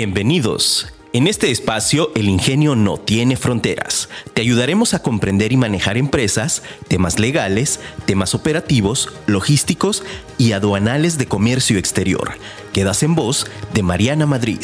Bienvenidos. En este espacio, el ingenio no tiene fronteras. Te ayudaremos a comprender y manejar empresas, temas legales, temas operativos, logísticos y aduanales de comercio exterior. Quedas en voz de Mariana Madrid.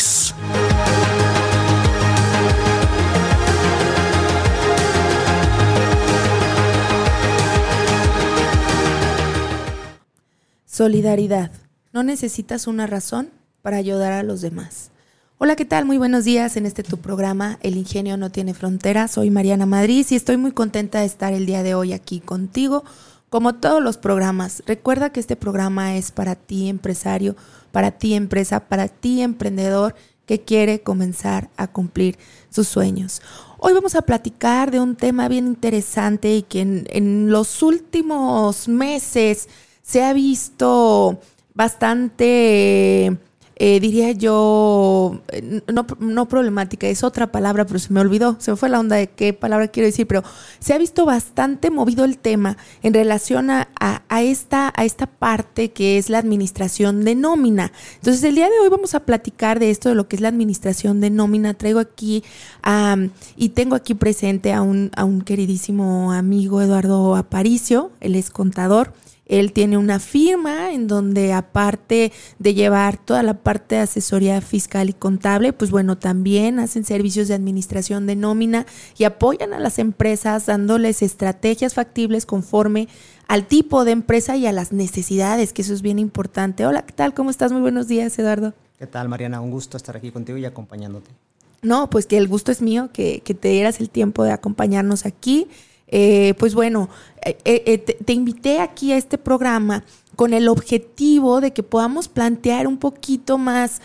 Solidaridad. No necesitas una razón para ayudar a los demás. Hola, ¿qué tal? Muy buenos días en este tu programa El Ingenio no tiene fronteras. Soy Mariana Madrid y estoy muy contenta de estar el día de hoy aquí contigo. Como todos los programas, recuerda que este programa es para ti empresario, para ti empresa, para ti emprendedor que quiere comenzar a cumplir sus sueños. Hoy vamos a platicar de un tema bien interesante y que en, en los últimos meses se ha visto bastante, eh, diría yo, no, no, problemática, es otra palabra, pero se me olvidó, se me fue la onda de qué palabra quiero decir, pero se ha visto bastante movido el tema en relación a, a, esta, a esta parte que es la administración de nómina. Entonces, el día de hoy vamos a platicar de esto, de lo que es la administración de nómina. Traigo aquí y tengo aquí presente a un, a un queridísimo amigo, Eduardo Aparicio, él es contador. Él tiene una firma en donde aparte de llevar toda la parte de asesoría fiscal y contable, pues bueno, también hacen servicios de administración de nómina y apoyan a las empresas dándoles estrategias factibles conforme al tipo de empresa y a las necesidades, que eso es bien importante. Hola, ¿qué tal? ¿Cómo estás? Muy buenos días, Eduardo. ¿Qué tal, Mariana? Un gusto estar aquí contigo y acompañándote. No, pues que el gusto es mío, que, que te dieras el tiempo de acompañarnos aquí. Eh, pues bueno, eh, eh, te, te, invité aquí a este programa con el objetivo de que podamos plantear un poquito más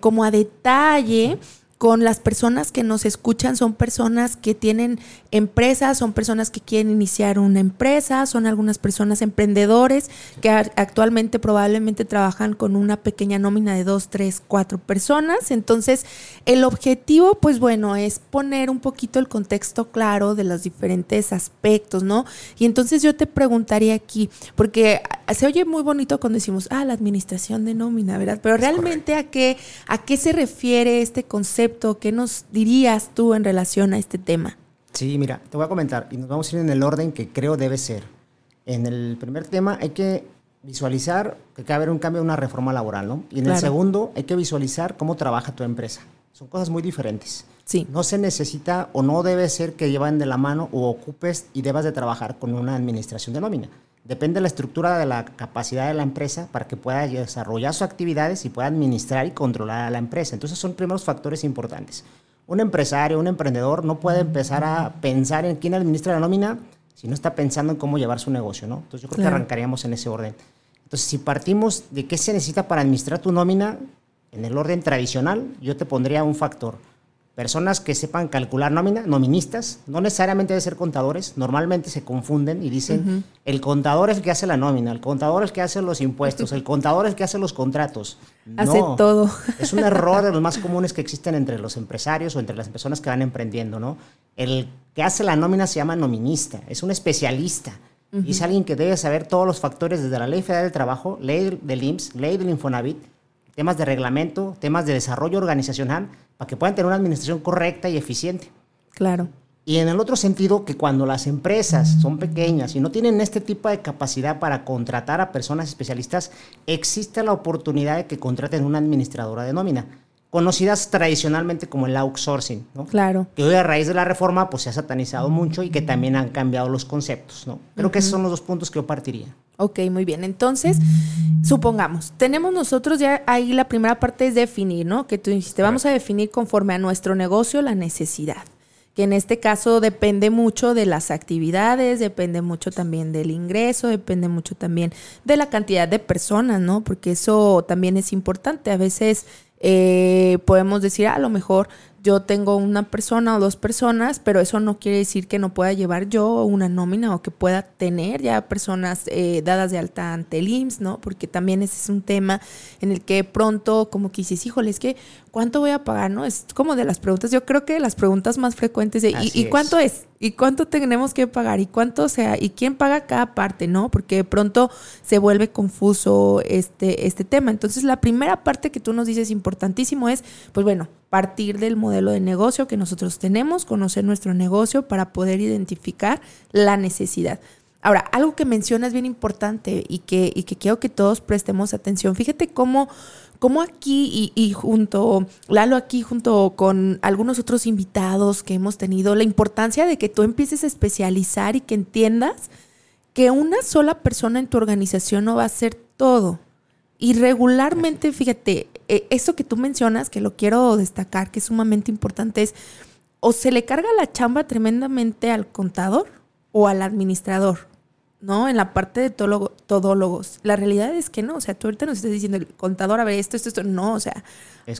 como a detalle con las personas que nos escuchan son personas que tienen empresas, son personas que quieren iniciar una empresa, son algunas personas emprendedores que actualmente probablemente trabajan con una pequeña nómina de dos, tres, cuatro personas. Entonces, el objetivo, pues bueno, es poner un poquito el contexto claro de los diferentes aspectos, ¿no? Y entonces yo te preguntaría aquí, porque se oye muy bonito cuando decimos, ah, la administración de nómina, ¿verdad? Pero realmente a qué, a qué se refiere este concepto ¿Qué nos dirías tú en relación a este tema? Sí, mira, te voy a comentar y nos vamos a ir en el orden que creo debe ser. En el primer tema hay que visualizar que va a haber un cambio, una reforma laboral, ¿no? Y en el segundo hay que visualizar cómo trabaja tu empresa. Son cosas muy diferentes. Sí. No se necesita o no debe ser que lleven de la mano o ocupes y debas de trabajar con una administración de nómina. Depende de la estructura de la capacidad de la empresa para que pueda desarrollar sus actividades y pueda administrar y controlar a la empresa. Entonces son primeros factores importantes. Un empresario, un emprendedor no puede empezar a pensar en quién administra la nómina si no está pensando en cómo llevar su negocio, ¿no? Entonces yo creo que arrancaríamos en ese orden. Entonces si partimos de qué se necesita para administrar tu nómina, en el orden tradicional, yo te pondría un factor personas que sepan calcular nómina, noministas, no necesariamente deben ser contadores, normalmente se confunden y dicen, el contador es el que hace la nómina, el contador es el que hace los impuestos, el contador es el que hace los contratos. Hace todo. Es un error de los más comunes que existen entre los empresarios o entre las personas que van emprendiendo, ¿no? El que hace la nómina se llama nominista, es un especialista. Y es alguien que debe saber todos los factores desde la Ley Federal del Trabajo, Ley del IMSS, Ley del Infonavit, temas de reglamento, temas de desarrollo organizacional, para que puedan tener una administración correcta y eficiente. Claro. Y en el otro sentido, que cuando las empresas son pequeñas y no tienen este tipo de capacidad para contratar a personas especialistas, existe la oportunidad de que contraten una administradora de nómina, conocidas tradicionalmente como el outsourcing, ¿no? Claro. Que hoy a raíz de la reforma pues se ha satanizado mucho y que también han cambiado los conceptos, ¿no? Creo que esos son los dos puntos que yo partiría. Ok, muy bien. Entonces, supongamos, tenemos nosotros ya ahí la primera parte es definir, ¿no? Que tú dijiste, vamos a definir conforme a nuestro negocio la necesidad, que en este caso depende mucho de las actividades, depende mucho también del ingreso, depende mucho también de la cantidad de personas, ¿no? Porque eso también es importante. A veces eh, podemos decir, a lo mejor yo tengo una persona o dos personas, pero eso no quiere decir que no pueda llevar yo una nómina o que pueda tener ya personas eh, dadas de alta ante el IMSS, ¿no? Porque también ese es un tema en el que pronto como que dices, híjole, es que ¿cuánto voy a pagar, no? Es como de las preguntas, yo creo que las preguntas más frecuentes de ¿y, cuánto es? ¿Y cuánto tenemos que pagar? ¿Y cuánto sea? ¿Y quién paga cada parte, no? Porque de pronto se vuelve confuso este, este tema. Entonces, la primera parte que tú nos dices importantísimo es, pues bueno, partir del modelo de negocio que nosotros tenemos, conocer nuestro negocio para poder identificar la necesidad. Ahora, algo que mencionas bien importante y que, y que quiero que todos prestemos atención. Fíjate cómo, cómo aquí y, y, junto, Lalo aquí junto con algunos otros invitados que hemos tenido, la importancia de que tú empieces a especializar y que entiendas que una sola persona en tu organización no va a hacer todo. Y regularmente, fíjate, e, eso que tú mencionas, que lo quiero destacar, que es sumamente importante, es o se le carga la chamba tremendamente al contador o al administrador, ¿no? En la parte de todólogos. La realidad es que no, o sea, tú ahorita nos estás diciendo, el contador, a ver, esto, esto, esto, no, o sea,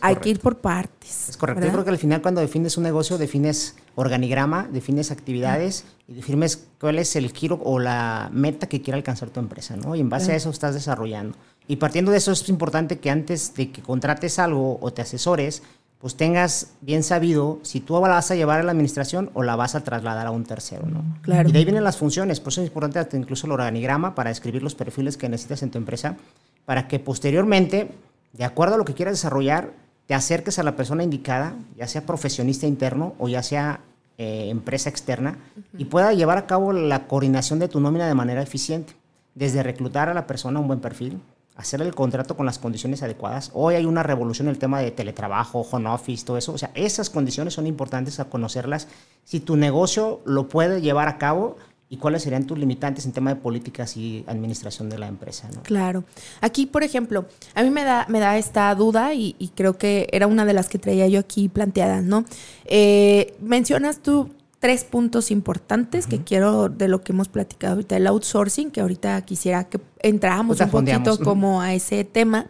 hay que ir por partes. Es correcto. Yo creo que al final cuando defines un negocio, defines organigrama, defines actividades y defines cuál es el giro o la meta que quiere alcanzar tu empresa, ¿no? Y en base a eso estás desarrollando. Y partiendo de eso es importante que antes de que contrates algo o te asesores, pues tengas bien sabido si tú la vas a llevar a la administración o la vas a trasladar a un tercero, ¿no? Claro. Y de ahí vienen las funciones, por eso es importante incluso el organigrama para escribir los perfiles que necesitas en tu empresa, para que posteriormente, de acuerdo a lo que quieras desarrollar, te acerques a la persona indicada, ya sea profesionista interno o ya sea eh, empresa externa, y pueda llevar a cabo la coordinación de tu nómina de manera eficiente, desde reclutar a la persona un buen perfil, hacer el contrato con las condiciones adecuadas. Hoy hay una revolución en el tema de teletrabajo, home office, todo eso. O sea, esas condiciones son importantes a conocerlas. Si tu negocio lo puede llevar a cabo y cuáles serían tus limitantes en tema de políticas y administración de la empresa. Claro. Aquí, por ejemplo, a mí me da, me da esta duda y, creo que era una de las que traía yo aquí planteadas, ¿no? Eh, mencionas tú tres puntos importantes que quiero de lo que hemos platicado ahorita, el outsourcing, que ahorita quisiera que entráramos pues un poquito como a ese tema.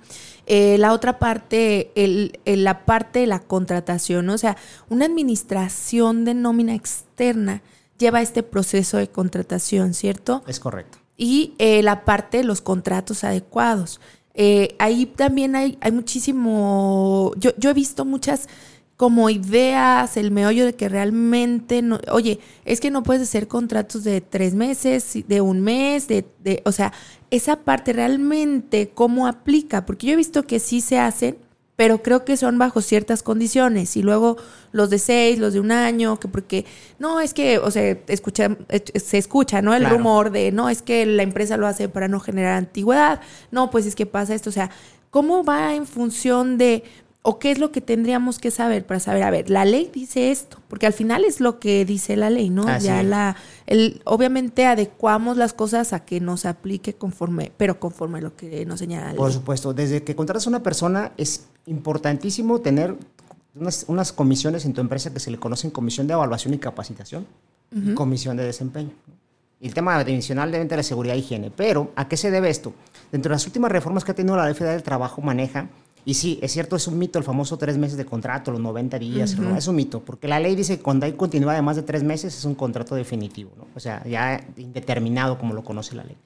Eh, la otra parte, el, la parte de la contratación, o sea, una administración de nómina externa lleva este proceso de contratación, ¿cierto? Es correcto. Y eh, la parte de los contratos adecuados. Eh, ahí también hay, hay muchísimo, yo, yo he visto muchas como ideas, el meollo de que realmente, no, oye, es que no puedes hacer contratos de tres meses, de un mes, de, de, o sea, esa parte realmente, ¿cómo aplica? Porque yo he visto que sí se hacen, pero creo que son bajo ciertas condiciones. Y luego los de seis, los de un año, que porque, no, es que, o sea, escucha, se escucha, ¿no? El rumor de, no, es que la empresa lo hace para no generar antigüedad, no, pues es que pasa esto, o sea, ¿cómo va en función de ¿O qué es lo que tendríamos que saber para saber, a ver, la ley dice esto? Porque al final es lo que dice la ley, ¿no? ya la, el, obviamente adecuamos las cosas a que nos aplique conforme, pero conforme a lo que nos señala la ley. Por supuesto, desde que contratas a una persona es importantísimo tener unas, comisiones en tu empresa que se le conocen comisión de evaluación y capacitación y comisión de desempeño. Y el tema adicional debe de la seguridad e higiene. Pero, ¿a qué se debe esto? Dentro de las últimas reformas que ha tenido la Ley Federal del Trabajo maneja y sí, es cierto, es un mito el famoso tres meses de contrato, los 90 días, es un mito, porque la ley dice que cuando hay continuidad de más de tres meses es un contrato definitivo, ¿no? o sea, ya indeterminado como lo conoce la ley.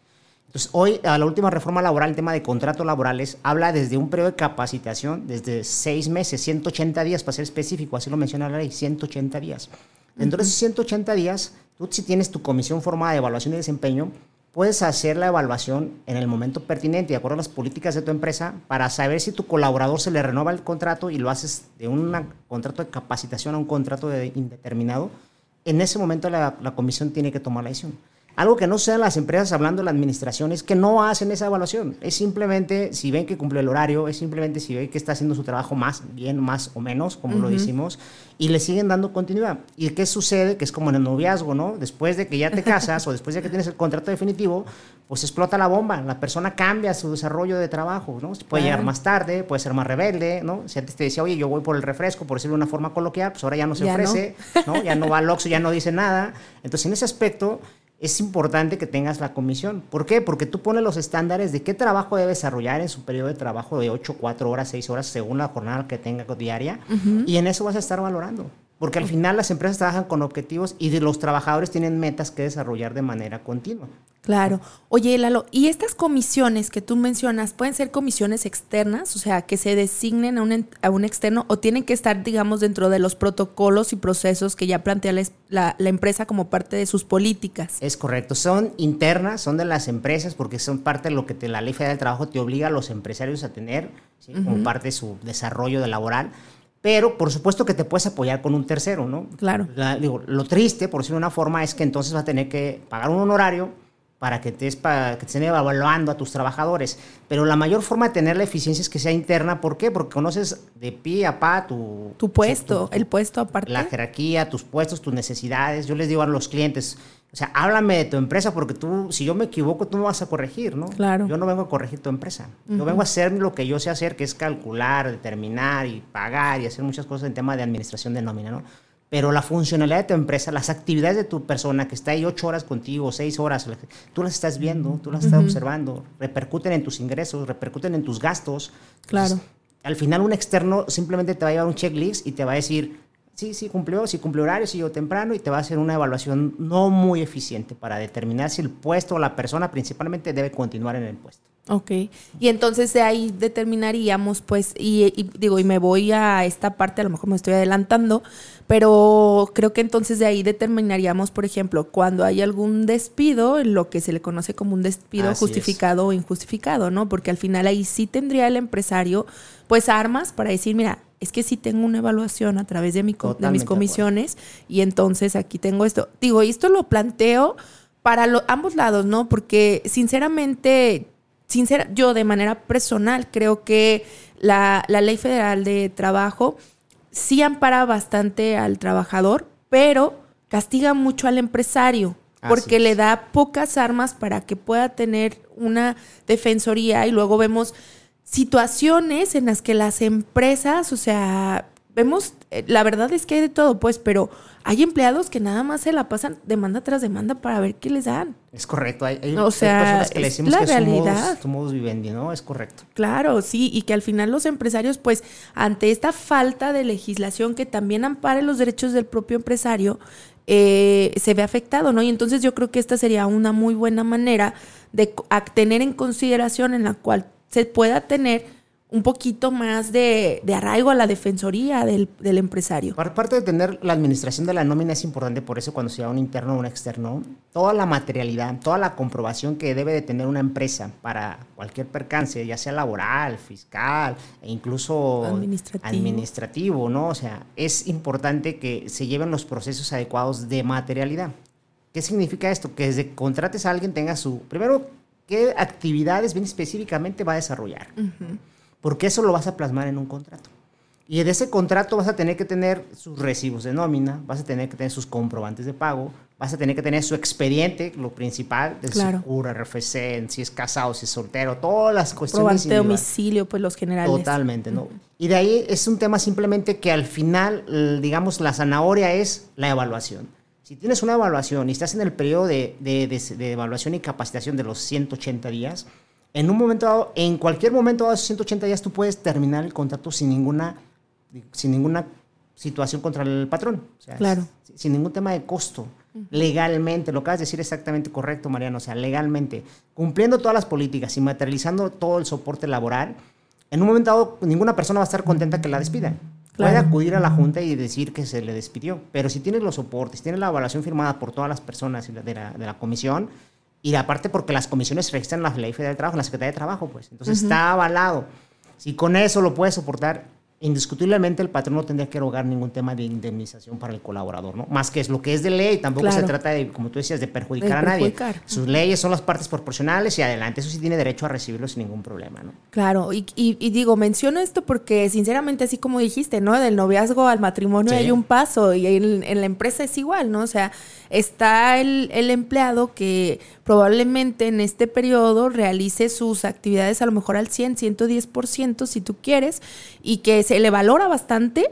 Entonces, hoy, a la última reforma laboral, el tema de contratos laborales, habla desde un periodo de capacitación, desde seis meses, 180 días, para ser específico, así lo menciona la ley, 180 días. Dentro de esos 180 días, tú si tienes tu comisión formada de evaluación y desempeño, puedes hacer la evaluación en el momento pertinente, de acuerdo a las políticas de tu empresa, para saber si tu colaborador se le renueva el contrato y lo haces de un contrato de capacitación a un contrato de indeterminado. En ese momento la comisión tiene que tomar la decisión. Algo que no sean las empresas hablando de la administración es que no hacen esa evaluación. Es simplemente si ven que cumple el horario, es simplemente si ven que está haciendo su trabajo más bien, más o menos, como lo decimos, y le siguen dando continuidad. ¿Y qué sucede? Que es como en el noviazgo, ¿no? Después de que ya te casas o después de que tienes el contrato definitivo, pues explota la bomba. La persona cambia su desarrollo de trabajo, ¿no? Puede llegar más tarde, puede ser más rebelde, ¿no? Si antes te decía, oye, yo voy por el refresco, por decirlo de una forma coloquial, pues ahora ya no se ofrece, no. Ya no va al Oxxo, ya no dice nada. Entonces, en ese aspecto es importante que tengas la comisión. ¿Por qué? Porque tú pones los estándares de qué trabajo debe desarrollar en su periodo de trabajo de 8, 4 horas, 6 horas, según la jornada que tenga diaria, y en eso vas a estar valorando. Porque al final las empresas trabajan con objetivos y los trabajadores tienen metas que desarrollar de manera continua. Claro. Oye, Lalo, ¿y estas comisiones que tú mencionas pueden ser comisiones externas? O sea, que se designen a un, a un externo o tienen que estar, digamos, dentro de los protocolos y procesos que ya plantea la, la, empresa como parte de sus políticas. Es correcto. Son internas, son de las empresas porque son parte de lo que te, la Ley Federal del Trabajo te obliga a los empresarios a tener como parte de su desarrollo laboral pero por supuesto que te puedes apoyar con un tercero, ¿no? Claro. digo, lo triste, por decirlo de una forma, es que entonces vas a tener que pagar un honorario para que te, para que te estén evaluando a tus trabajadores. Pero la mayor forma de tener la eficiencia es que sea interna. ¿Por qué? Porque conoces de pie a pa tu... Tu puesto, el puesto aparte. La jerarquía, tus puestos, tus necesidades. Yo les digo a los clientes, o sea, háblame de tu empresa porque tú, si yo me equivoco, tú me vas a corregir, ¿no? Claro. Yo no vengo a corregir tu empresa. Yo vengo a hacer lo que yo sé hacer, que es calcular, determinar y pagar y hacer muchas cosas en tema de administración de nómina, ¿no? Pero la funcionalidad de tu empresa, las actividades de tu persona que está ahí ocho horas contigo, seis horas, tú las estás viendo, tú las estás observando, repercuten en tus ingresos, repercuten en tus gastos. Claro. al final un externo simplemente te va a llevar un checklist y te va a decir, sí, sí cumplió, sí cumplió horario, sí temprano y te va a hacer una evaluación no muy eficiente para determinar si el puesto o la persona principalmente debe continuar en el puesto. Ok, y entonces de ahí determinaríamos, pues, y, digo, y me voy a esta parte, a lo mejor me estoy adelantando, pero creo que entonces de ahí determinaríamos, por ejemplo, cuando hay algún despido, lo que se le conoce como un despido justificado o injustificado, ¿no? Porque al final ahí sí tendría el empresario, pues, armas para decir, mira, es que sí tengo una evaluación a través de, mi, de mis comisiones y entonces aquí tengo esto. Digo, y esto lo planteo para ambos lados, ¿no? Porque sinceramente, sincera, yo de manera personal creo que la, la ley federal de trabajo sí ampara bastante al trabajador, pero castiga mucho al empresario porque le da pocas armas para que pueda tener una defensoría. Y luego vemos situaciones en las que las empresas, o sea, vemos, eh, la verdad es que hay de todo, pues, pero hay empleados que nada más se la pasan demanda tras demanda para ver qué les dan. Es correcto, hay, o sea, personas que le decimos la que realidad. somos, vivendi, ¿no? Es correcto. Claro, sí, y que al final los empresarios, pues, ante esta falta de legislación que también ampare los derechos del propio empresario, eh, se ve afectado, ¿no? Y entonces yo creo que esta sería una muy buena manera de tener en consideración en la cual se pueda tener un poquito más de, arraigo a la defensoría del, empresario. Aparte de tener la administración de la nómina es importante, por eso cuando se un interno o un externo, toda la materialidad, toda la comprobación que debe de tener una empresa para cualquier percance, ya sea laboral, fiscal e incluso administrativo, administrativo ¿no? O sea, es importante que se lleven los procesos adecuados de materialidad. ¿Qué significa esto? Que desde que contrates a alguien tenga su, primero, qué actividades bien específicamente va a desarrollar. Porque eso lo vas a plasmar en un contrato. Y en ese contrato vas a tener que tener sus recibos de nómina, vas a tener que tener sus comprobantes de pago, vas a tener que tener su expediente, lo principal, de claro. cura, RFC, si es casado, si es soltero, todas las cuestiones. Comprobante de domicilio, pues los generales. Totalmente, ¿no? Y de ahí es un tema simplemente que al final, digamos, la zanahoria es la evaluación. Si tienes una evaluación y estás en el periodo de, evaluación y capacitación de los 180 días, en un momento dado, en cualquier momento dado esos 180 días, tú puedes terminar el contrato sin ninguna, sin ninguna situación contra el patrón. claro. Sin ningún tema de costo. Legalmente, lo que acabas de decir exactamente correcto, Mariano. O sea, legalmente, cumpliendo todas las políticas y materializando todo el soporte laboral, en un momento dado, ninguna persona va a estar contenta que la despidan. Puede acudir a la Junta y decir que se le despidió. Pero si tienes los soportes, tienes la evaluación firmada por todas las personas de la, de la comisión, y aparte porque las comisiones registran la Ley Federal de Trabajo, en la Secretaría de Trabajo, pues. Entonces está avalado. Si con eso lo puedes soportar, indiscutiblemente el patrón no tendría que erogar ningún tema de indemnización para el colaborador, ¿no? Más que es lo que es de ley, tampoco se trata de, como tú decías, de perjudicar, a nadie. Sus leyes son las partes proporcionales y adelante, eso sí tiene derecho a recibirlo sin ningún problema, ¿no? Claro, y, y, digo, menciono esto porque sinceramente, así como dijiste, ¿no? Del noviazgo al matrimonio hay un paso y en, en, la empresa es igual, ¿no? O sea, está el, el empleado que probablemente en este periodo realice sus actividades a lo mejor al 100, 110% si tú quieres y que se le valora bastante,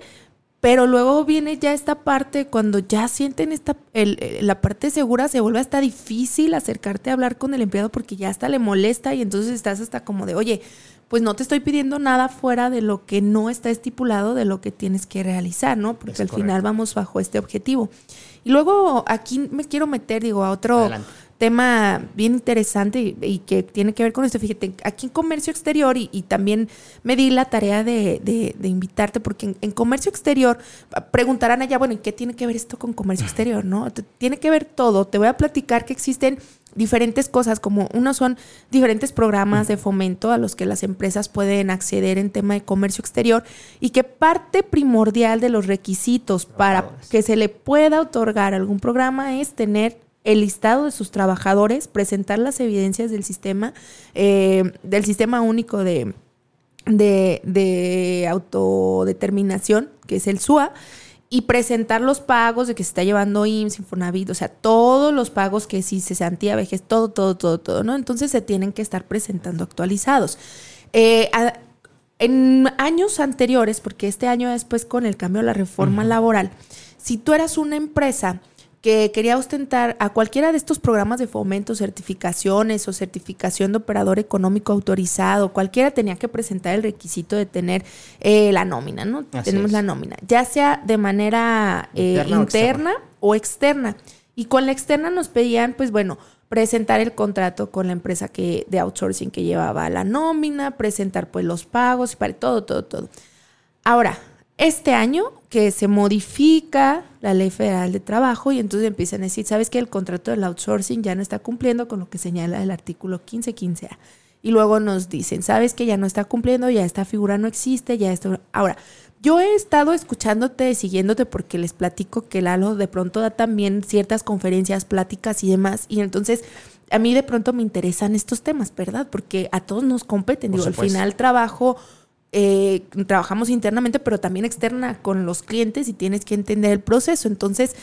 Pero luego viene ya esta parte, cuando ya sienten esta, la parte segura, se vuelve hasta difícil acercarte a hablar con el empleado porque ya hasta le molesta y entonces estás hasta como de, oye, pues no te estoy pidiendo nada fuera de lo que no está estipulado de lo que tienes que realizar, ¿no? Porque al final vamos bajo este objetivo. Y luego aquí me quiero meter, digo, a otro tema bien interesante y, que tiene que ver con esto. Fíjate, aquí en comercio exterior y, también me di la tarea de, invitarte porque en, comercio exterior preguntarán allá, bueno, ¿y qué tiene que ver esto con comercio exterior? ¿No? Tiene que ver todo. Te voy a platicar que existen diferentes cosas, como uno son diferentes programas de fomento a los que las empresas pueden acceder en tema de comercio exterior y que parte primordial de los requisitos para que se le pueda otorgar algún programa es tener el listado de sus trabajadores, presentar las evidencias del sistema, eh, del sistema único de, de, autodeterminación, que es el SUA, y presentar los pagos de que se está llevando IMSS, Infonavit, o sea, todos los pagos que si se sentía vejez, todo, todo, todo, todo, ¿no? Entonces se tienen que estar presentando actualizados. Eh, en años anteriores, porque este año después con el cambio de la reforma laboral, si tú eras una empresa que quería ostentar a cualquiera de estos programas de fomento, certificaciones o certificación de operador económico autorizado, cualquiera tenía que presentar el requisito de tener eh, la nómina, ¿no? Tenemos la nómina, ya sea de manera eh, interna, o, externa. Y con la externa nos pedían, pues bueno, presentar el contrato con la empresa que, de outsourcing que llevaba la nómina, presentar pues los pagos, para todo, todo, todo. Ahora, este año que se modifica la ley federal de trabajo y entonces empiezan a decir, ¿sabes que el contrato del outsourcing ya no está cumpliendo con lo que señala el artículo 1515A? Y luego nos dicen, ¿sabes que ya no está cumpliendo? Ya esta figura no existe, ya esto... Ahora, yo he estado escuchándote, siguiéndote porque les platico que Lalo de pronto da también ciertas conferencias, pláticas y demás. Y entonces a mí de pronto me interesan estos temas, ¿verdad? Porque a todos nos competen. Digo, al final trabajo eh, trabajamos internamente, pero también externa con los clientes y tienes que entender el proceso. Entonces,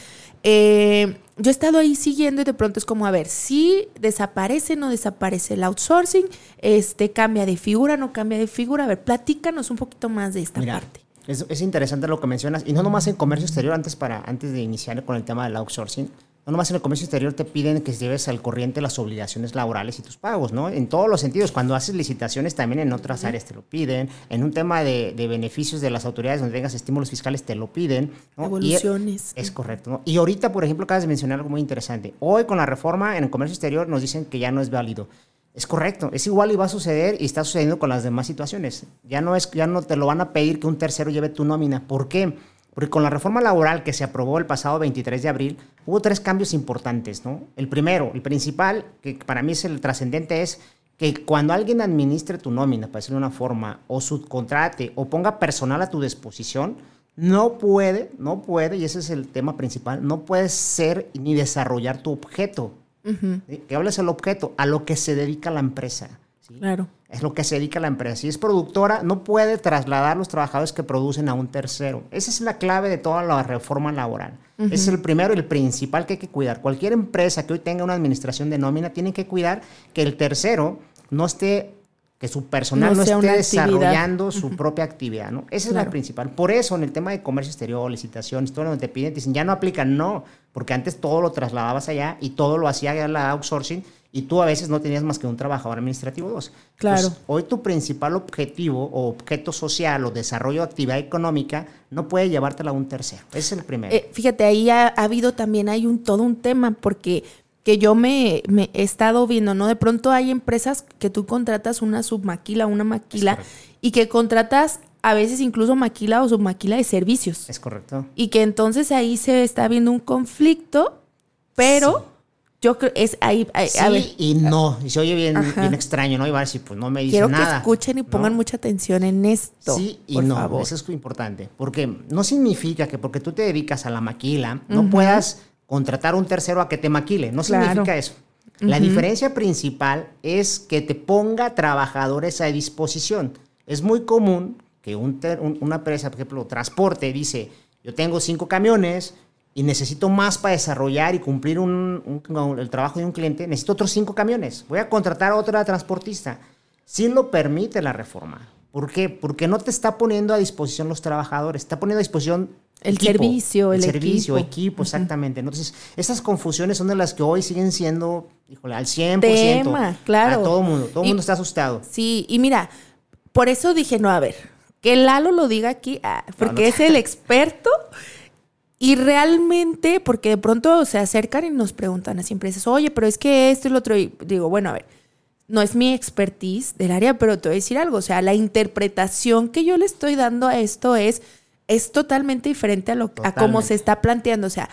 eh, yo he estado ahí siguiendo y de pronto es como, a ver, si desaparece, no desaparece el outsourcing, este, cambia de figura, no cambia de figura. A ver, platícanos un poquito más de esta parte. Es, es, interesante lo que mencionas, y no nomás en comercio exterior, antes, para, antes de iniciar con el tema del outsourcing, no nomás en el comercio exterior te piden que lleves al corriente las obligaciones laborales y tus pagos, ¿no? En todos los sentidos. Cuando haces licitaciones también en otras áreas te lo piden. En un tema de, beneficios de las autoridades donde tengas estímulos fiscales te lo piden. Evoluciones. es correcto, ¿no? Y ahorita, por ejemplo, acabas de mencionar algo muy interesante. Hoy con la reforma en el comercio exterior nos dicen que ya no es válido. Es correcto, es igual y va a suceder y está sucediendo con las demás situaciones. Ya no, es, ya no te lo van a pedir que un tercero lleve tu nómina. ¿Por qué? Porque con la reforma laboral que se aprobó el pasado 23 de abril, hubo tres cambios importantes, ¿no? El primero, el principal, que para mí es el trascendente, es que cuando alguien administre tu nómina, para decirlo de una forma, o subcontrate o ponga personal a tu disposición, no puede, no puede, y ese es el tema principal, no puedes ser ni desarrollar tu objeto. Que hables el objeto, a lo que se dedica la empresa. Claro. Es lo que se dedica la empresa. Si es productora, no puede trasladar los trabajadores que producen a un tercero. Esa es la clave de toda la reforma laboral. Ese es el primero y el principal que hay que cuidar. Cualquier empresa que hoy tenga una administración de nómina tiene que cuidar que el tercero no esté que su personal no, esté desarrollando su propia actividad, ¿no? Esa es la principal. Por eso, en el tema de comercio exterior, licitaciones, todo lo que te piden, te dicen, ya no aplican, no, porque antes todo lo trasladabas allá y todo lo hacía la outsourcing y tú a veces no tenías más que un trabajador administrativo dos. Claro. hoy tu principal objetivo o objeto social o desarrollo de actividad económica no puede llevártela a un tercero. Ese es el primero. Eh, fíjate, ahí ha, habido también, hay un todo un tema porque que yo me, me, he estado viendo, ¿no? De pronto hay empresas que tú contratas una submaquila, una maquila, y que contratas a veces incluso maquila o submaquila de servicios. Es correcto. Y que entonces ahí se está viendo un conflicto, pero... Yo creo es ahí. sí y no. Y se oye bien, extraño, ¿no? Y va a decir, pues no me dice Quiero nada. Quiero que escuchen y pongan mucha atención en esto. Sí y no. Eso es importante. Porque no significa que porque tú te dedicas a la maquila, no puedas contratar a un tercero a que te maquile. No significa eso. La diferencia principal es que te ponga trabajadores a disposición. Es muy común que una empresa, por ejemplo, transporte, dice, yo tengo cinco camiones, y necesito más para desarrollar y cumplir el trabajo de un cliente, necesito otros cinco camiones. Voy a contratar a otra transportista. Si lo permite la reforma. ¿Por qué? Porque no te está poniendo a disposición los trabajadores, está poniendo a disposición El servicio, el, servicio, equipo. equipo, exactamente. Entonces, esas confusiones son de las que hoy siguen siendo, híjole, al 100%. Tema, claro. A todo mundo, todo el mundo está asustado. Sí, y mira, por eso dije, no, a ver, que Lalo lo diga aquí, ah, porque es el experto. Y realmente, porque de pronto se acercan y nos preguntan a las empresas, oye, pero es que esto y lo otro. Y digo, bueno, a ver, no es mi expertise del área, pero te voy a decir algo. O sea, la interpretación que yo le estoy dando a esto es, es totalmente diferente a, lo, a cómo Totalmente. se está planteando. O sea,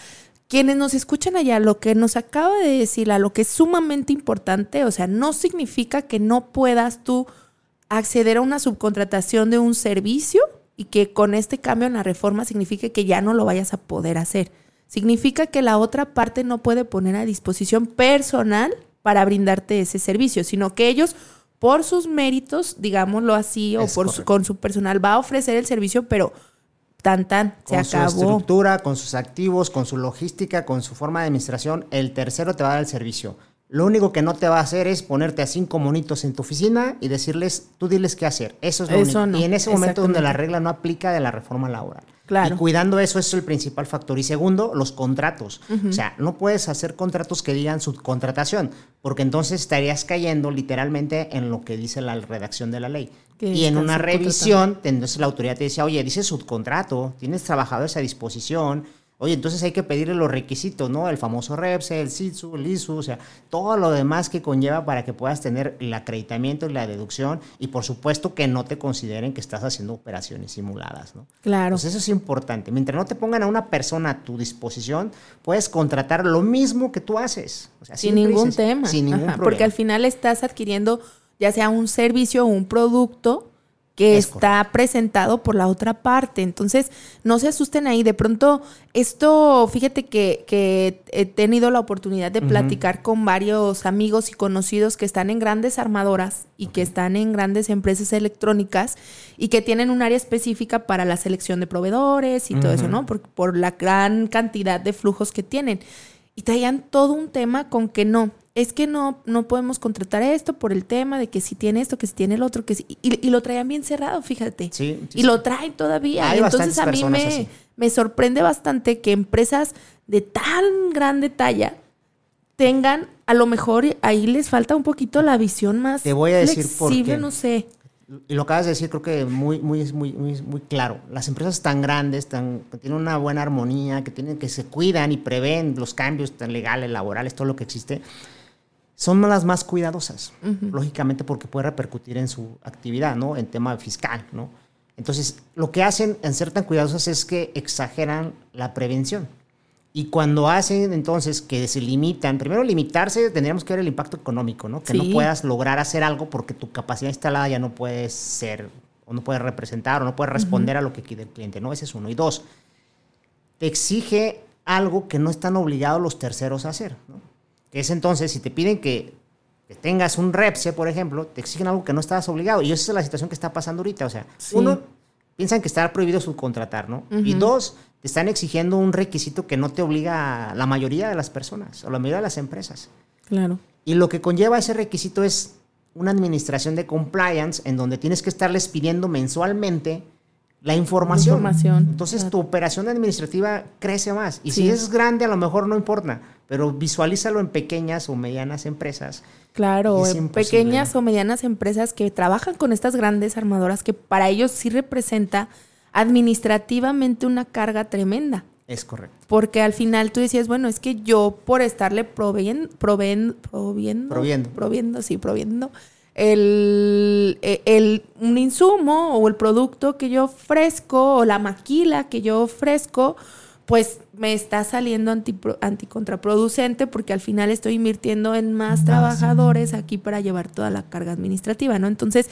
quienes nos escuchan allá, lo que nos acaba de decir, a lo que es sumamente importante, o sea, no significa que no puedas tú acceder a una subcontratación de un servicio y que con este cambio en la reforma signifique que ya no lo vayas a poder hacer. Significa que la otra parte no puede poner a disposición personal para brindarte ese servicio, sino que ellos, por sus méritos, digámoslo así, o por su- con su personal, va a ofrecer el servicio, pero tan tan, se Con su acabó. estructura, con sus activos, con su logística, con su forma de administración, el tercero te va a dar el servicio. Lo único que no te va a hacer es ponerte a cinco monitos en tu oficina y decirles, tú diles qué hacer. Eso es lo Eso único. no, y en ese momento donde la regla no aplica de la reforma laboral. Claro. Y cuidando eso, eso es el principal factor. Y segundo, los contratos. O sea, no puedes hacer contratos que digan subcontratación, porque entonces estarías cayendo literalmente en lo que dice la redacción de la ley. Y en una revisión, entonces la autoridad te decía, oye, dice subcontrato, tienes trabajadores a disposición. Oye, entonces hay que pedirle los requisitos, ¿no? El famoso REPSE, el SITSU, el ISU, o sea, todo lo demás que conlleva para que puedas tener el acreditamiento y la deducción y por supuesto que no te consideren que estás haciendo operaciones simuladas, ¿no? Claro. Pues eso es importante. Mientras no te pongan a una persona a tu disposición, puedes contratar lo mismo que tú haces. O sea, sin ningún tema. Sin ningún Ajá, problema. Porque al final estás adquiriendo ya sea un servicio o un producto que Es está presentado por la otra parte. Entonces, no se asusten ahí. De pronto, esto, fíjate que, que he tenido la oportunidad de platicar con varios amigos y conocidos que están en grandes armadoras y que están en grandes empresas electrónicas y que tienen un área específica para la selección de proveedores y todo eso, ¿no? Por, por la gran cantidad de flujos que tienen. Y traían todo un tema con que no, es que no, no podemos contratar esto por el tema de que si tiene esto, que si tiene el otro, que si, y, y lo traían bien cerrado, fíjate. Sí, sí, y lo traen todavía. Hay Entonces a mí me, así. me sorprende bastante que empresas de tan grande talla tengan, a lo mejor ahí les falta un poquito la visión más Te voy a decir por flexible, qué. no sé. Y lo acabas de decir, creo que muy, muy, muy, muy, muy claro. Las empresas tan grandes, tan, que tienen una buena armonía, que, tienen, que se cuidan y prevén los cambios tan legales, laborales, todo lo que existe, son las más cuidadosas, lógicamente porque puede repercutir en su actividad, ¿no? En tema fiscal, ¿no? Entonces, lo que hacen en ser tan cuidadosas es que exageran la prevención. Y cuando hacen entonces que se limitan, primero limitarse, tendríamos que ver el impacto económico, ¿no? Que Sí. no puedas lograr hacer algo porque tu capacidad instalada ya no puede ser, o no puede representar, o no puede responder a lo que quiere el cliente, ¿no? Ese es uno. Y dos, te exige algo que no están obligados los terceros a hacer, ¿no? Es entonces, si te piden que, tengas un REPSE, por ejemplo, te exigen algo que no estás obligado. Y esa es la situación que está pasando ahorita. O sea, Sí. uno, piensan que está prohibido subcontratar, ¿no? Y dos, te están exigiendo un requisito que no te obliga a la mayoría de las personas o la mayoría de las empresas. Claro. Y lo que conlleva ese requisito es una administración de compliance en donde tienes que estarles pidiendo mensualmente la información. información, Entonces claro. tu operación administrativa crece más. Y Sí. si es grande, a lo mejor no importa, pero visualízalo en pequeñas o medianas empresas. Claro, en pequeñas o medianas empresas que trabajan con estas grandes armadoras que para ellos sí representa administrativamente una carga tremenda. Es correcto. Porque al final tú decías, bueno, es que yo por estarle proveen, proviendo, Proviendo. proviendo, sí, proviendo, el, e- el- un insumo o el producto que yo ofrezco o la maquila que yo ofrezco, pues me está saliendo antipro- anticontraproducente porque al final estoy invirtiendo en más trabajadores aquí para llevar toda la carga administrativa, ¿no? Entonces,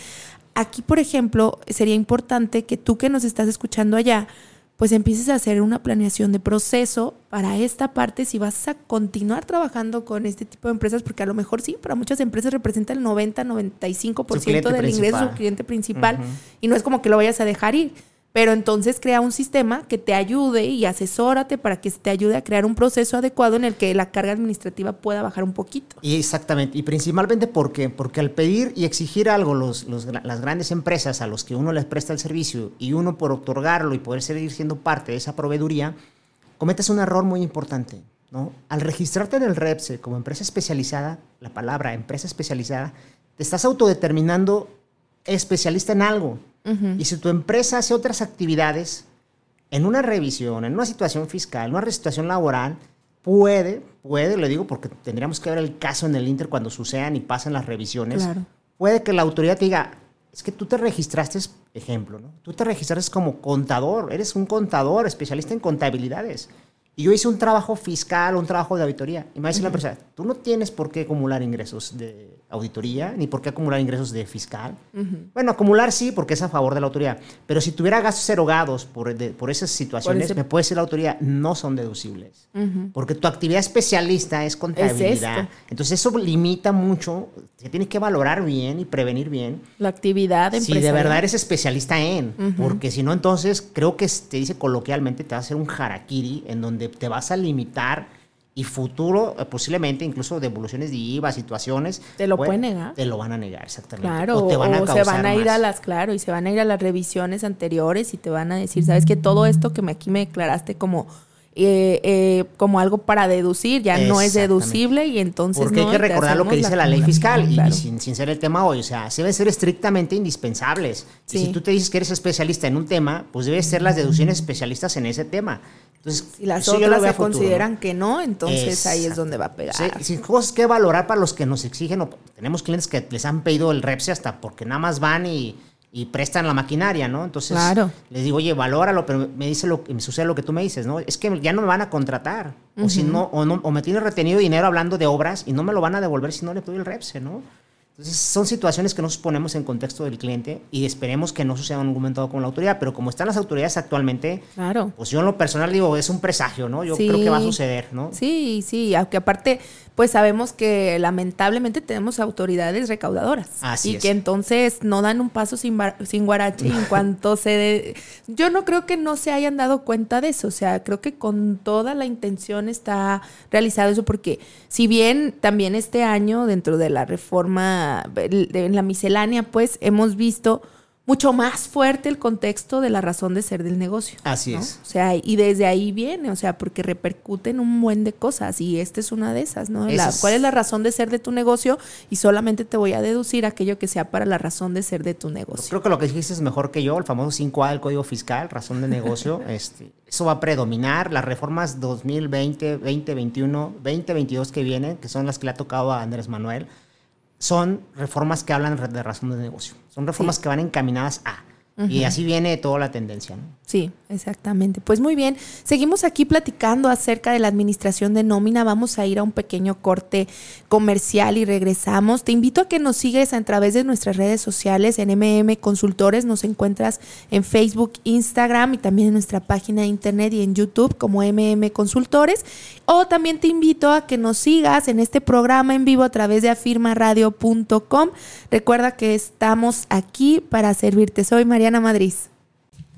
aquí, por ejemplo, sería importante que tú que nos estás escuchando allá, pues empieces a hacer una planeación de proceso para esta parte si vas a continuar trabajando con este tipo de empresas, porque a lo mejor sí, para muchas empresas representa el 90-95% Su cliente del ingreso de su cliente principal y no es como que lo vayas a dejar ir. Pero entonces crea un sistema que te ayude y asesórate para que te ayude a crear un proceso adecuado en el que la carga administrativa pueda bajar un poquito. Y exactamente, y principalmente porque, porque al pedir y exigir algo los, las grandes empresas a los que uno les presta el servicio y uno por otorgarlo y poder seguir siendo parte de esa proveeduría, cometes un error muy importante. ¿no? Al registrarte en el REPSE como empresa especializada, la palabra empresa especializada, te estás autodeterminando especialista en algo. Y si tu empresa hace otras actividades, en una revisión, en una situación fiscal, en una situación laboral, puede, puede, le digo porque tendríamos que ver el caso en el Inter cuando sucedan y pasen las revisiones, puede que la autoridad te diga, es que tú te registraste, ejemplo, ¿no? Tú te registraste como contador, eres un contador, especialista en contabilidades. Y yo hice un trabajo fiscal, un trabajo de auditoría. Y me dice la empresa, tú no tienes por qué acumular ingresos de auditoría, ni por qué acumular ingresos de fiscal. Bueno, acumular sí, porque es a favor de la autoridad. Pero si tuviera gastos erogados por, por esas situaciones, me puede decir la autoridad, no son deducibles. Porque tu actividad especialista es contabilidad. Entonces eso limita mucho, se tiene que valorar bien y prevenir bien. La actividad Si de verdad eres especialista en, porque si no, entonces creo que te dice coloquialmente, te va a hacer un harakiri en donde te vas a limitar y futuro, eh, posiblemente incluso devoluciones de IVA, situaciones. Te lo pueden negar. Te lo van a negar, exactamente. Claro, o, te van a se van a ir a las, claro, y se van a ir a las revisiones anteriores y te van a decir, sabes que todo esto que me, aquí me declaraste como eh, eh, como algo para deducir, ya no es deducible y entonces... Porque hay que recordar lo que dice la, ley fiscal y, sin, sin, ser el tema hoy, o sea, deben ser estrictamente indispensables. Y si tú te dices que eres especialista en un tema, pues deben ser las deducciones especialistas en ese tema. Entonces, si las otras se consideran que no, entonces ahí es donde va a pegar. Sí, cosas que valorar para los que nos exigen, o tenemos clientes que les han pedido el REPSE hasta porque nada más van y y prestan la maquinaria, ¿no? Entonces les digo, oye, valóralo, pero me dice lo que me sucede lo que tú me dices, ¿no? Es que ya no me van a contratar. O si no, o no, o me tiene retenido dinero hablando de obras y no me lo van a devolver si no le pido el REPSE, ¿no? Entonces, son situaciones que nos ponemos en contexto del cliente y esperemos que no suceda en ningún momento con la autoridad. Pero como están las autoridades actualmente, claro. pues yo en lo personal digo, es un presagio, ¿no? Yo creo que va a suceder, ¿no? Sí, sí, aunque aparte, pues sabemos que lamentablemente tenemos autoridades recaudadoras. Así y que entonces no dan un paso sin, sin guarache en cuanto se... De... Yo no creo que no se hayan dado cuenta de eso. O sea, creo que con toda la intención está realizado eso porque si bien también este año dentro de la reforma en la miscelánea, pues hemos visto mucho más fuerte el contexto de la razón de ser del negocio. Así es. O sea, y desde ahí viene, o sea, porque repercuten un buen de cosas y esta es una de esas, ¿no? ¿Cuál es la razón de ser de tu negocio? Y solamente te voy a deducir aquello que sea para la razón de ser de tu negocio. creo que lo que dijiste es mejor que yo, el famoso 5A del Código Fiscal, razón de negocio, este, eso va a predominar. Las reformas 2020, 2021, 2022 que vienen, que son las que le ha tocado a Andrés Manuel, son reformas que hablan de razón de negocio. Son reformas que van encaminadas a. Y así viene toda la tendencia. ¿no? Sí, exactamente. Pues muy bien, seguimos aquí platicando acerca de la administración de nómina. Vamos a ir a un pequeño corte comercial y regresamos. Te invito a que nos sigues a través de nuestras redes sociales en MM Consultores. Nos encuentras en Facebook, Instagram y también en nuestra página de internet y en YouTube como MM Consultores. O también te invito a que nos sigas en este programa en vivo a través de afirmaradio.com. Recuerda que estamos aquí para servirte. Soy Mariana Madrid.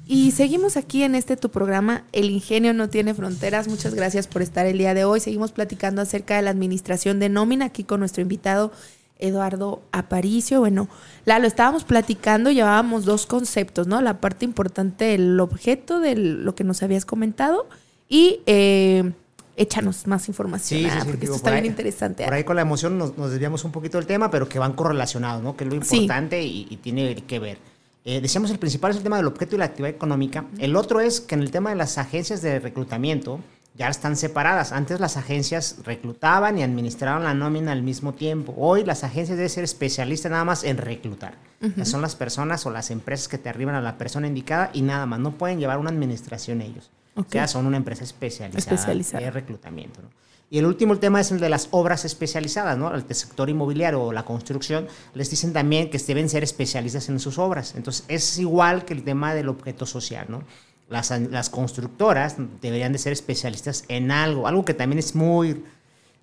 Y seguimos aquí en este tu programa, El Ingenio no tiene fronteras. Muchas gracias por estar el día de hoy. Seguimos platicando acerca de la administración de nómina aquí con nuestro invitado Eduardo Aparicio. Bueno, lo estábamos platicando, llevábamos dos conceptos, ¿no? La parte importante del objeto de lo que nos habías comentado y eh, échanos más información, ah, porque esto está bien interesante. Por ahí con la emoción nos, desviamos un poquito del tema, pero que van correlacionados, ¿no? Que es lo importante y tiene que ver. Eh, decíamos el principal es el tema del objeto y la actividad económica. El otro es que en el tema de las agencias de reclutamiento ya están separadas. Antes las agencias reclutaban y administraban la nómina al mismo tiempo. Hoy las agencias deben ser especialistas nada más en reclutar. Son las personas o las empresas que te arriban a la persona indicada y nada más. No pueden llevar una administración ellos. O sea, son una empresa especializada, especializada. de reclutamiento. ¿no? Y el último tema es el de las obras especializadas, ¿no? El sector inmobiliario o la construcción, les dicen también que deben ser especialistas en sus obras. Entonces, es igual que el tema del objeto social, ¿no? Las, las constructoras deberían de ser especialistas en algo, algo que también es muy,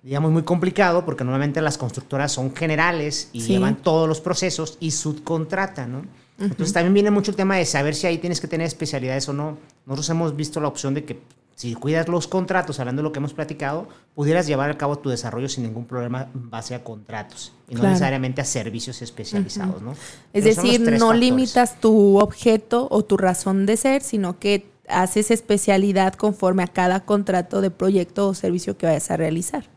digamos, muy complicado, porque normalmente las constructoras son generales y llevan todos los procesos y subcontratan, ¿no? Entonces también viene mucho el tema de saber si ahí tienes que tener especialidades o no. Nosotros hemos visto la opción de que si cuidas los contratos, hablando de lo que hemos platicado, pudieras llevar a cabo tu desarrollo sin ningún problema en base a contratos y no necesariamente a servicios especializados, ¿no? Es decir, no limitas tu objeto o tu razón de ser, sino que haces especialidad conforme a cada contrato de proyecto o servicio que vayas a realizar.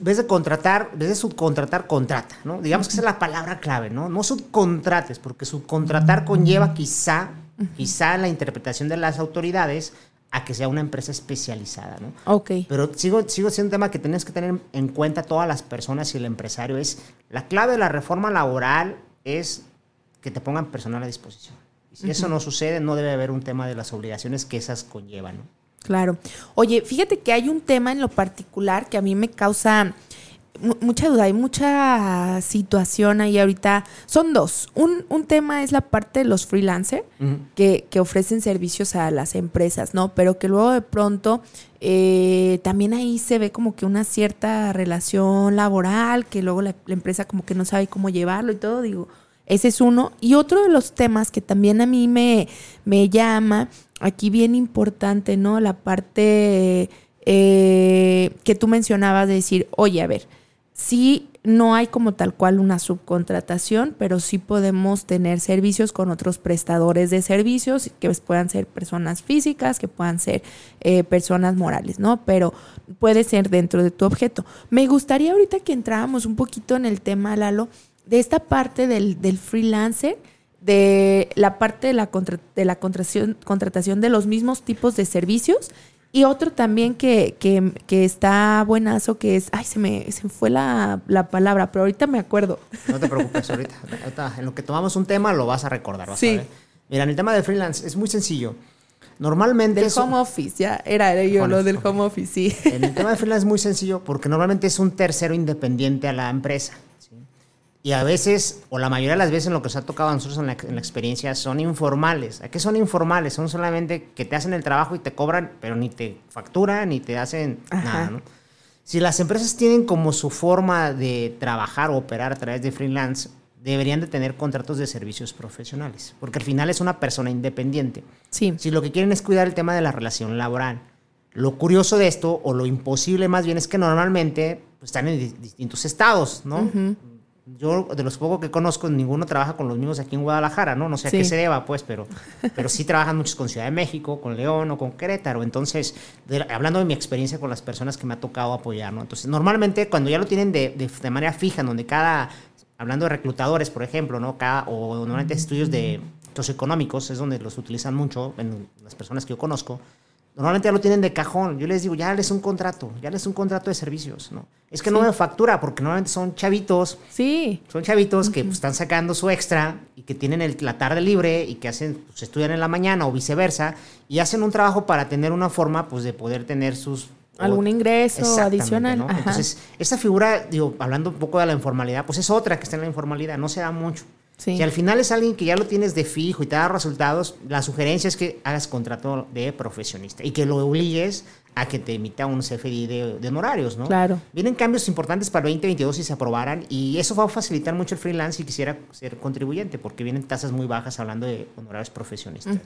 Vez de contratar, vez de subcontratar, contrata, ¿no? Digamos que esa es la palabra clave, ¿no? No subcontrates, porque subcontratar conlleva quizá, quizá la interpretación de las autoridades a que sea una empresa especializada, ¿no? Ok. Pero sigo, sigo siendo un tema que tienes que tener en cuenta todas las personas y el empresario es, la clave de la reforma laboral es que te pongan personal a disposición. Y si eso no sucede, no debe haber un tema de las obligaciones que esas conllevan, ¿no? Claro. Oye, fíjate que hay un tema en lo particular que a mí me causa mucha duda, hay mucha situación ahí ahorita. Son dos. Un, un tema es la parte de los freelancers que, que, ofrecen servicios a las empresas, ¿no? Pero que luego de pronto eh, también ahí se ve como que una cierta relación laboral, que luego la, empresa como que no sabe cómo llevarlo y todo, digo. Ese es uno. Y otro de los temas que también a mí me, me llama, aquí bien importante, ¿no? La parte eh, que tú mencionabas de decir, oye, a ver, Sí, no hay como tal cual una subcontratación, pero sí podemos tener servicios con otros prestadores de servicios, que puedan ser personas físicas, que puedan ser eh, personas morales, ¿no? Pero puede ser dentro de tu objeto. Me gustaría ahorita que entráramos un poquito en el tema, Lalo, de esta parte del, del freelancer, de la parte de la, de la contratación, contratación de los mismos tipos de servicios y otro también que, que, está buenazo, que es, ay, se me, se fue la, palabra, pero ahorita me acuerdo. No te preocupes, ahorita, en lo que tomamos un tema lo vas a recordar. Vas sí. Mira, en el tema de freelance es muy sencillo. Normalmente... Del home office, ya era yo lo del home office, sí. En el tema de freelance es muy sencillo porque normalmente es un tercero independiente a la empresa. Y a veces, o la mayoría de las veces, lo que nos ha tocado a nosotros en la, experiencia son informales. ¿A qué son informales? Son solamente que te hacen el trabajo y te cobran, pero ni te facturan ni te hacen nada, ¿no? Si las empresas tienen como su forma de trabajar o operar a través de freelance, deberían de tener contratos de servicios profesionales, porque al final es una persona independiente. Sí. Si lo que quieren es cuidar el tema de la relación laboral. Lo curioso de esto, o lo imposible más bien, es que normalmente pues, están en distintos estados, ¿no? Yo de los pocos que conozco, ninguno trabaja con los mismos aquí en Guadalajara, ¿no? No sé a qué se deba, pues, pero, pero sí trabajan muchos con Ciudad de México, con León o con Querétaro. Entonces, hablando de mi experiencia con las personas que me ha tocado apoyar, ¿no? Entonces, normalmente cuando ya lo tienen de, de, manera fija, en donde cada, hablando de reclutadores, por ejemplo, ¿no? Cada, o normalmente estudios de socioeconómicos, es donde los utilizan mucho en las personas que yo conozco, Normalmente ya lo tienen de cajón. Yo les digo, ya les un contrato, ya les un contrato de servicios, ¿no? Es que no me factura porque normalmente son chavitos. Sí. Son chavitos que pues, están sacando su extra y que tienen el, la tarde libre y que hacen, pues, estudian en la mañana o viceversa y hacen un trabajo para tener una forma, pues, de poder tener sus algún ingreso adicional. ¿no? Entonces, esta figura, digo, hablando un poco de la informalidad, pues es otra que está en la informalidad, no se da mucho. Si al final es alguien que ya lo tienes de fijo y te da resultados, la sugerencia es que hagas contrato de profesionista y que lo obligues a que te emita un CFDI de, honorarios, ¿no? Claro. Vienen cambios importantes para el 2022 si se aprobaran y eso va a facilitar mucho el freelance si quisiera ser contribuyente porque vienen tasas muy bajas hablando de honorarios profesionistas.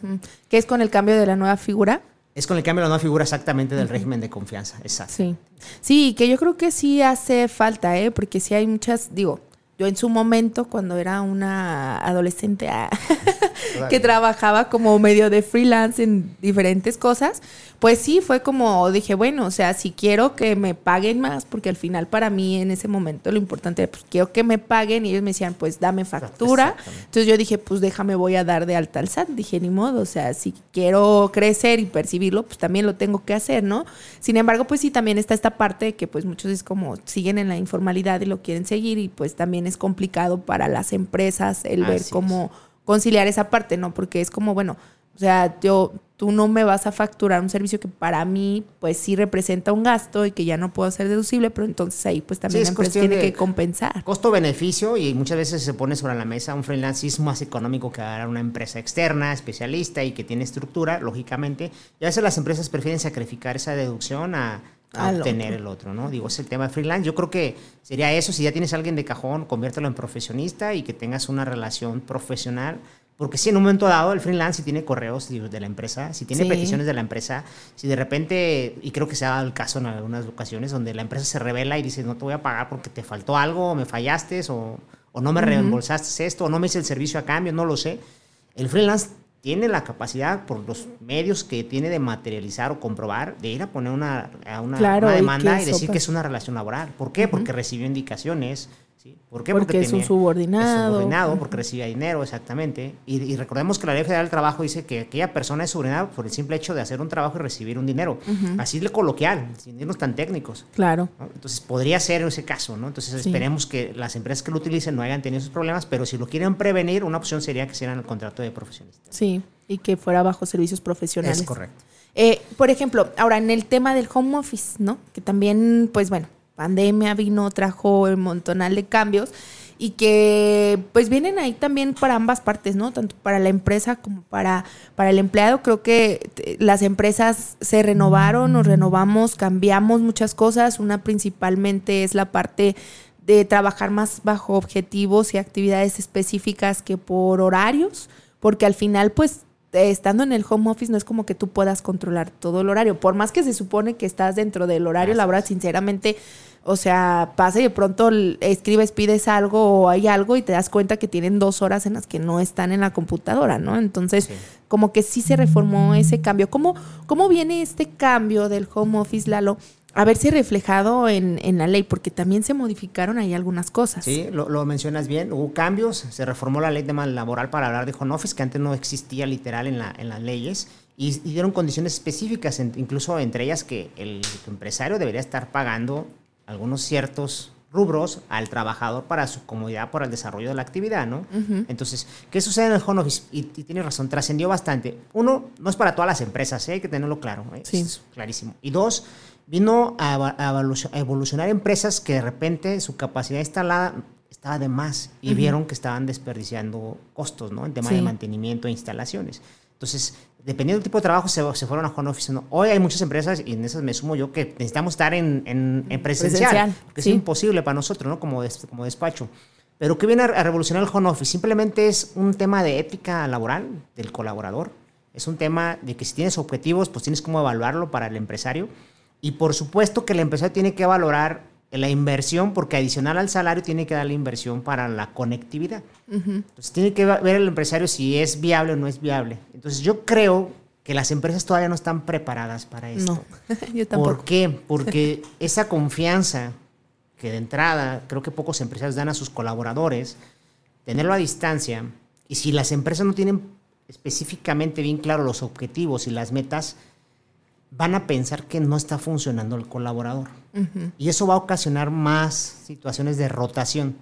¿Qué es con el cambio de la nueva figura? Es con el cambio de la nueva figura exactamente del régimen de confianza, exacto. Sí. Sí, que yo creo que sí hace falta, ¿eh? Porque sí hay muchas, digo, yo en su momento, cuando era una adolescente ah, que trabajaba como medio de freelance en diferentes cosas, pues sí, fue como dije, bueno, o sea, si quiero que me paguen más, porque al final para mí en ese momento lo importante era, pues quiero que me paguen y ellos me decían, pues dame factura. Entonces yo dije, pues déjame, voy a dar de alta al SAT. Dije, ni modo, o sea, si quiero crecer y percibirlo, pues también lo tengo que hacer, ¿no? Sin embargo, pues sí, también está esta parte de que pues muchos es como siguen en la informalidad y lo quieren seguir y pues también es complicado para las empresas el ver cómo conciliar esa parte, ¿no? Porque es como, bueno, o sea, yo, tú no me vas a facturar un servicio que para mí, pues sí representa un gasto y que ya no puedo hacer deducible, pero entonces ahí, pues también la empresa tiene que compensar. Costo-beneficio y muchas veces se pone sobre la mesa un freelance es más económico que dar una empresa externa, especialista y que tiene estructura, lógicamente. Y a veces las empresas prefieren sacrificar esa deducción a, obtener el otro, ¿no? Digo, es el tema de freelance. Yo creo que sería eso, si ya tienes a alguien de cajón, conviértelo en profesionista y que tengas una relación profesional Porque si en un momento dado el freelance si tiene correos de la empresa, si tiene Sí. peticiones de la empresa, si de repente, y creo que se ha dado el caso en algunas ocasiones, donde la empresa se revela y dice, no te voy a pagar porque te faltó algo, o me fallaste, o, o no me reembolsaste esto, o no me hice el servicio a cambio, no lo sé. El freelance tiene la capacidad, por los medios que tiene de materializar o comprobar, de ir a poner una, a una, Claro, una y demanda y, decir que es una relación laboral. ¿Por qué? Porque recibió indicaciones. ¿Sí? ¿Por qué? Porque es un subordinado. Es subordinado, porque recibía dinero, exactamente. Y, y recordemos que la Ley Federal del Trabajo dice que aquella persona es subordinada por el simple hecho de hacer un trabajo y recibir un dinero. Así de coloquial, sin irnos tan técnicos. Claro. ¿no? Entonces podría ser ese caso, ¿no? Entonces Sí. esperemos que las empresas que lo utilicen no hayan tenido esos problemas, pero si lo quieren prevenir, una opción sería que hicieran el contrato de profesionista. Sí, y que fuera bajo servicios profesionales. Es correcto. Eh, por ejemplo, ahora en el tema del home office, ¿no? Que también, pues bueno, pandemia vino, trajo un montonal de cambios y que pues vienen ahí también para ambas partes, ¿no? Tanto para la empresa como para, para el empleado. Creo que eh, las empresas se renovaron, nos renovamos, cambiamos muchas cosas. Una principalmente es la parte de trabajar más bajo objetivos y actividades específicas que por horarios, porque al final pues estando en el home office no es como que tú puedas controlar todo el horario, por más que se supone que estás dentro del horario Así laboral, sinceramente, o sea, pasa y de pronto escribes, pides algo o hay algo y te das cuenta que tienen dos horas en las que no están en la computadora, ¿no? Entonces, Sí. como que sí se reformó ese cambio. ¿Cómo, cómo viene este cambio del home office, Lalo? A verse reflejado en, en la ley, porque también se modificaron ahí algunas cosas. Sí, lo, lo mencionas bien. Hubo cambios, se reformó la ley de mal laboral para hablar de home office, que antes no existía literal en, la, en las leyes, y, y dieron condiciones específicas, incluso entre ellas que el empresario debería estar pagando algunos ciertos rubros al trabajador para su comodidad, para el desarrollo de la actividad, ¿no? Entonces, ¿qué sucede en el home office? Y, y tienes razón, trascendió bastante. Uno, no es para todas las empresas, ¿eh? hay que tenerlo claro, ¿eh? Sí. es clarísimo. Y dos, vino a, a evolucio- a evolucionar empresas que de repente su capacidad instalada estaba de más y vieron que estaban desperdiciando costos, ¿no? En tema Sí. de mantenimiento e instalaciones. Entonces, dependiendo del tipo de trabajo, se, se fueron a home office. ¿no? Hoy hay muchas empresas, y en esas me sumo yo, que necesitamos estar en, en- en presencial, Presencial, porque sí. es imposible para nosotros, ¿no? Como, des- como despacho. Pero ¿qué viene a, a revolucionar el home office? Simplemente es un tema de ética laboral del colaborador. Es un tema de que si tienes objetivos, pues tienes cómo evaluarlo para el empresario. Y por supuesto que el empresario tiene que valorar la inversión, porque adicional al salario tiene que dar la inversión para la conectividad. Entonces tiene que ver el empresario si es viable o no es viable. Entonces yo creo que las empresas todavía no están preparadas para esto. No, yo tampoco. ¿Por qué? Porque esa confianza que de entrada creo que pocos empresarios dan a sus colaboradores, tenerlo a distancia, y si las empresas no tienen específicamente bien claro los objetivos y las metas, van a pensar que no está funcionando el colaborador. Y eso va a ocasionar más situaciones de rotación.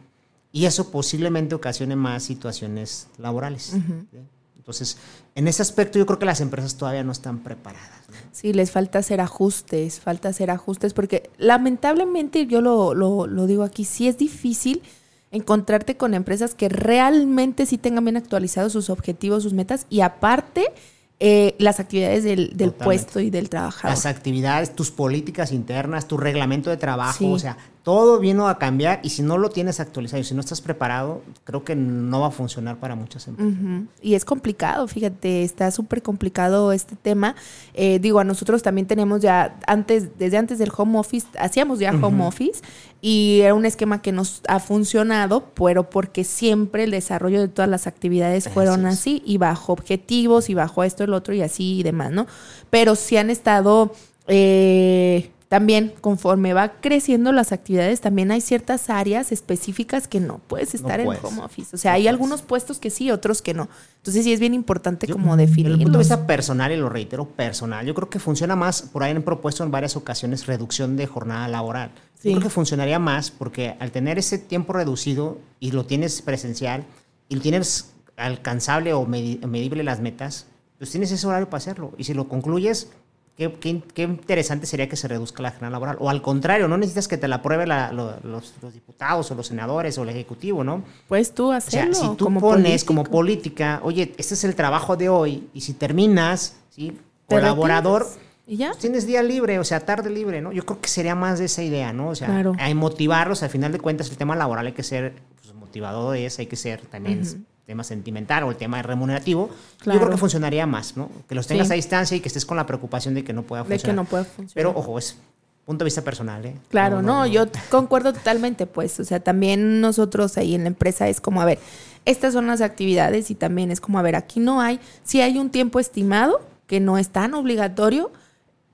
Y eso posiblemente ocasione más situaciones laborales. ¿sí? Entonces, en ese aspecto yo creo que las empresas todavía no están preparadas. ¿no? Sí, les falta hacer ajustes, falta hacer ajustes, porque lamentablemente yo lo, lo, lo digo aquí, sí es difícil encontrarte con empresas que realmente sí tengan bien actualizados sus objetivos, sus metas y aparte eh, las actividades del, del puesto y del trabajador. Las actividades, tus políticas internas, tu reglamento de trabajo, Sí. o sea, todo vino a cambiar y si no lo tienes actualizado y si no estás preparado, creo que no va a funcionar para muchas empresas. Y es complicado, fíjate, está súper complicado este tema. Eh, digo, a nosotros también tenemos ya, antes, desde antes del home office, hacíamos ya home office y era un esquema que nos ha funcionado, pero porque siempre el desarrollo de todas las actividades fueron así y bajo objetivos y bajo esto, el otro y así y demás, ¿no? Pero sí han estado... eh, también conforme va creciendo las actividades, también hay ciertas áreas específicas que no puedes No estar puedes. en home office. O sea, No hay puedes. algunos puestos que sí, otros que no. Entonces sí es bien importante Yo, como Desde definirlos. el punto de vista personal, y lo reitero, personal, yo creo que funciona más, por ahí han propuesto en varias ocasiones reducción de jornada laboral. Sí. Yo creo que funcionaría más porque al tener ese tiempo reducido y lo tienes presencial y lo tienes alcanzable o medi- medible las metas, pues tienes ese horario para hacerlo. Y si lo concluyes, qué, qué- qué interesante sería que se reduzca la jornada laboral. O al contrario, no necesitas que te la apruebe la- lo- los, los diputados o los senadores o el ejecutivo, ¿no? Puedes tú O sea, hacerlo. si tú como pones como político. política, oye, este es el trabajo de hoy, y si terminas, ¿sí? Colaborador, retiras Y ya. pues tienes día libre, o sea, tarde libre, ¿no? Yo creo que sería más de esa idea, ¿no? O sea, Claro. hay motivarlos, al final de cuentas, el tema laboral hay que ser pues, motivadores, hay que ser también tema sentimental o el tema remunerativo, Claro. yo creo que funcionaría más, ¿no? Que los tengas Sí. a distancia y que estés con la preocupación de que no pueda De funcionar. que no puede funcionar. Pero ojo, es punto de vista personal, ¿eh? Claro, no, yo t- concuerdo totalmente, pues, o sea, también nosotros ahí en la empresa es como, a ver, estas son las actividades y también es como, a ver, aquí no hay, sí hay un tiempo estimado que no es tan obligatorio,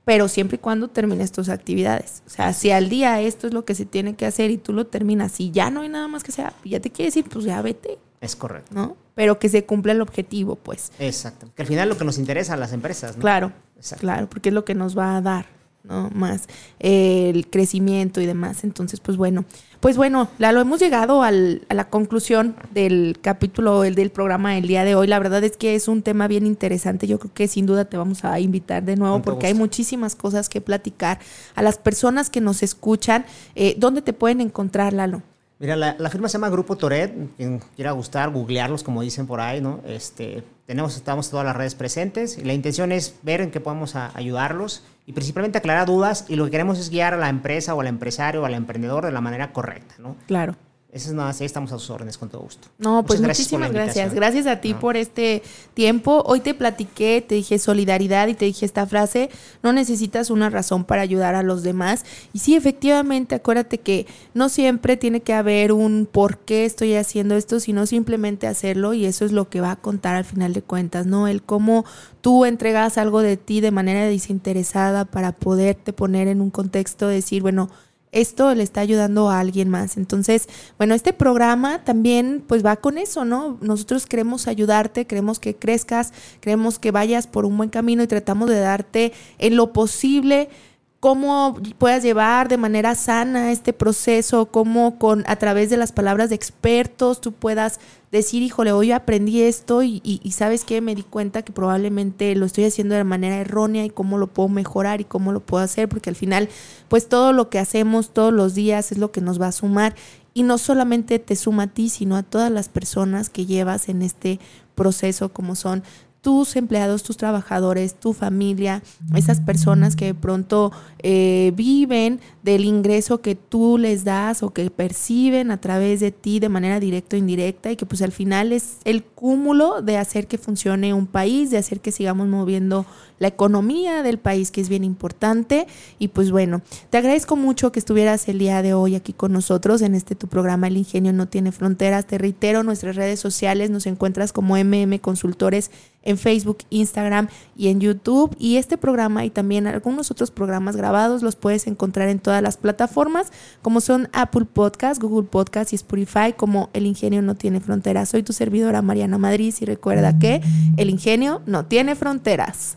pero siempre y cuando termines tus actividades. O sea, si al día esto es lo que se tiene que hacer y tú lo terminas y ya no hay nada más que sea, ya te quieres ir, pues ya vete, Es correcto. ¿no? Pero que se cumpla el objetivo, pues. Exacto. Que al final es lo que nos interesa a las empresas, ¿no? Claro, Exacto. claro, porque es lo que nos va a dar, ¿no? Más eh, el crecimiento y demás. Entonces, pues bueno, pues bueno, Lalo, hemos llegado al- a la conclusión del capítulo el del programa del día de hoy. La verdad es que es un tema bien interesante. Yo creo que sin duda te vamos a invitar de nuevo porque hay muchísimas cosas que platicar. A las personas que nos escuchan, eh, ¿dónde te pueden encontrar, Lalo? Mira, la, firma se llama Grupo Toret, quien quiera gustar, googlearlos como dicen por ahí, ¿no? Este, tenemos, estamos todas las redes presentes y la intención es ver en qué podemos ayudarlos y principalmente aclarar dudas y lo que queremos es guiar a la empresa o al empresario o al emprendedor de la manera correcta, ¿no? Claro. Eso es nada, ahí estamos a sus órdenes con todo gusto. No, pues Muchas muchísimas gracias. Gracias a ti No. por este tiempo. Hoy te platiqué, te dije solidaridad y te dije esta frase, no necesitas una razón para ayudar a los demás. Y sí, efectivamente, acuérdate que no siempre tiene que haber un por qué estoy haciendo esto, sino simplemente hacerlo y eso es lo que va a contar al final de cuentas, ¿no? El cómo tú entregas algo de ti de manera desinteresada para poderte poner en un contexto, decir, bueno, esto le está ayudando a alguien más. Entonces, bueno, este programa también pues va con eso, ¿no? Nosotros queremos ayudarte, queremos que crezcas, queremos que vayas por un buen camino y tratamos de darte en lo posible cómo puedas llevar de manera sana este proceso, cómo con a través de las palabras de expertos tú puedas decir, híjole, hoy aprendí esto y, y, sabes que me di cuenta que probablemente lo estoy haciendo de manera errónea y cómo lo puedo mejorar y cómo lo puedo hacer, porque al final, pues todo lo que hacemos todos los días es lo que nos va a sumar. Y no solamente te suma a ti, sino a todas las personas que llevas en este proceso, como son tus empleados, tus trabajadores, tu familia, esas personas que de pronto eh, viven del ingreso que tú les das o que perciben a través de ti de manera directa o indirecta y que pues al final es el cúmulo de hacer que funcione un país, de hacer que sigamos moviendo la economía del país, que es bien importante. Y pues bueno, te agradezco mucho que estuvieras el día de hoy aquí con nosotros en este tu programa El Ingenio No Tiene Fronteras. Te reitero, nuestras redes sociales nos encuentras como MM Consultores en Facebook, Instagram y en YouTube. Y este programa y también algunos otros programas grabados los puedes encontrar en todas las plataformas, como son Apple Podcast, Google Podcast y Spotify, como El Ingenio No Tiene Fronteras. Soy tu servidora Mariana Madrid y recuerda que el ingenio no tiene fronteras.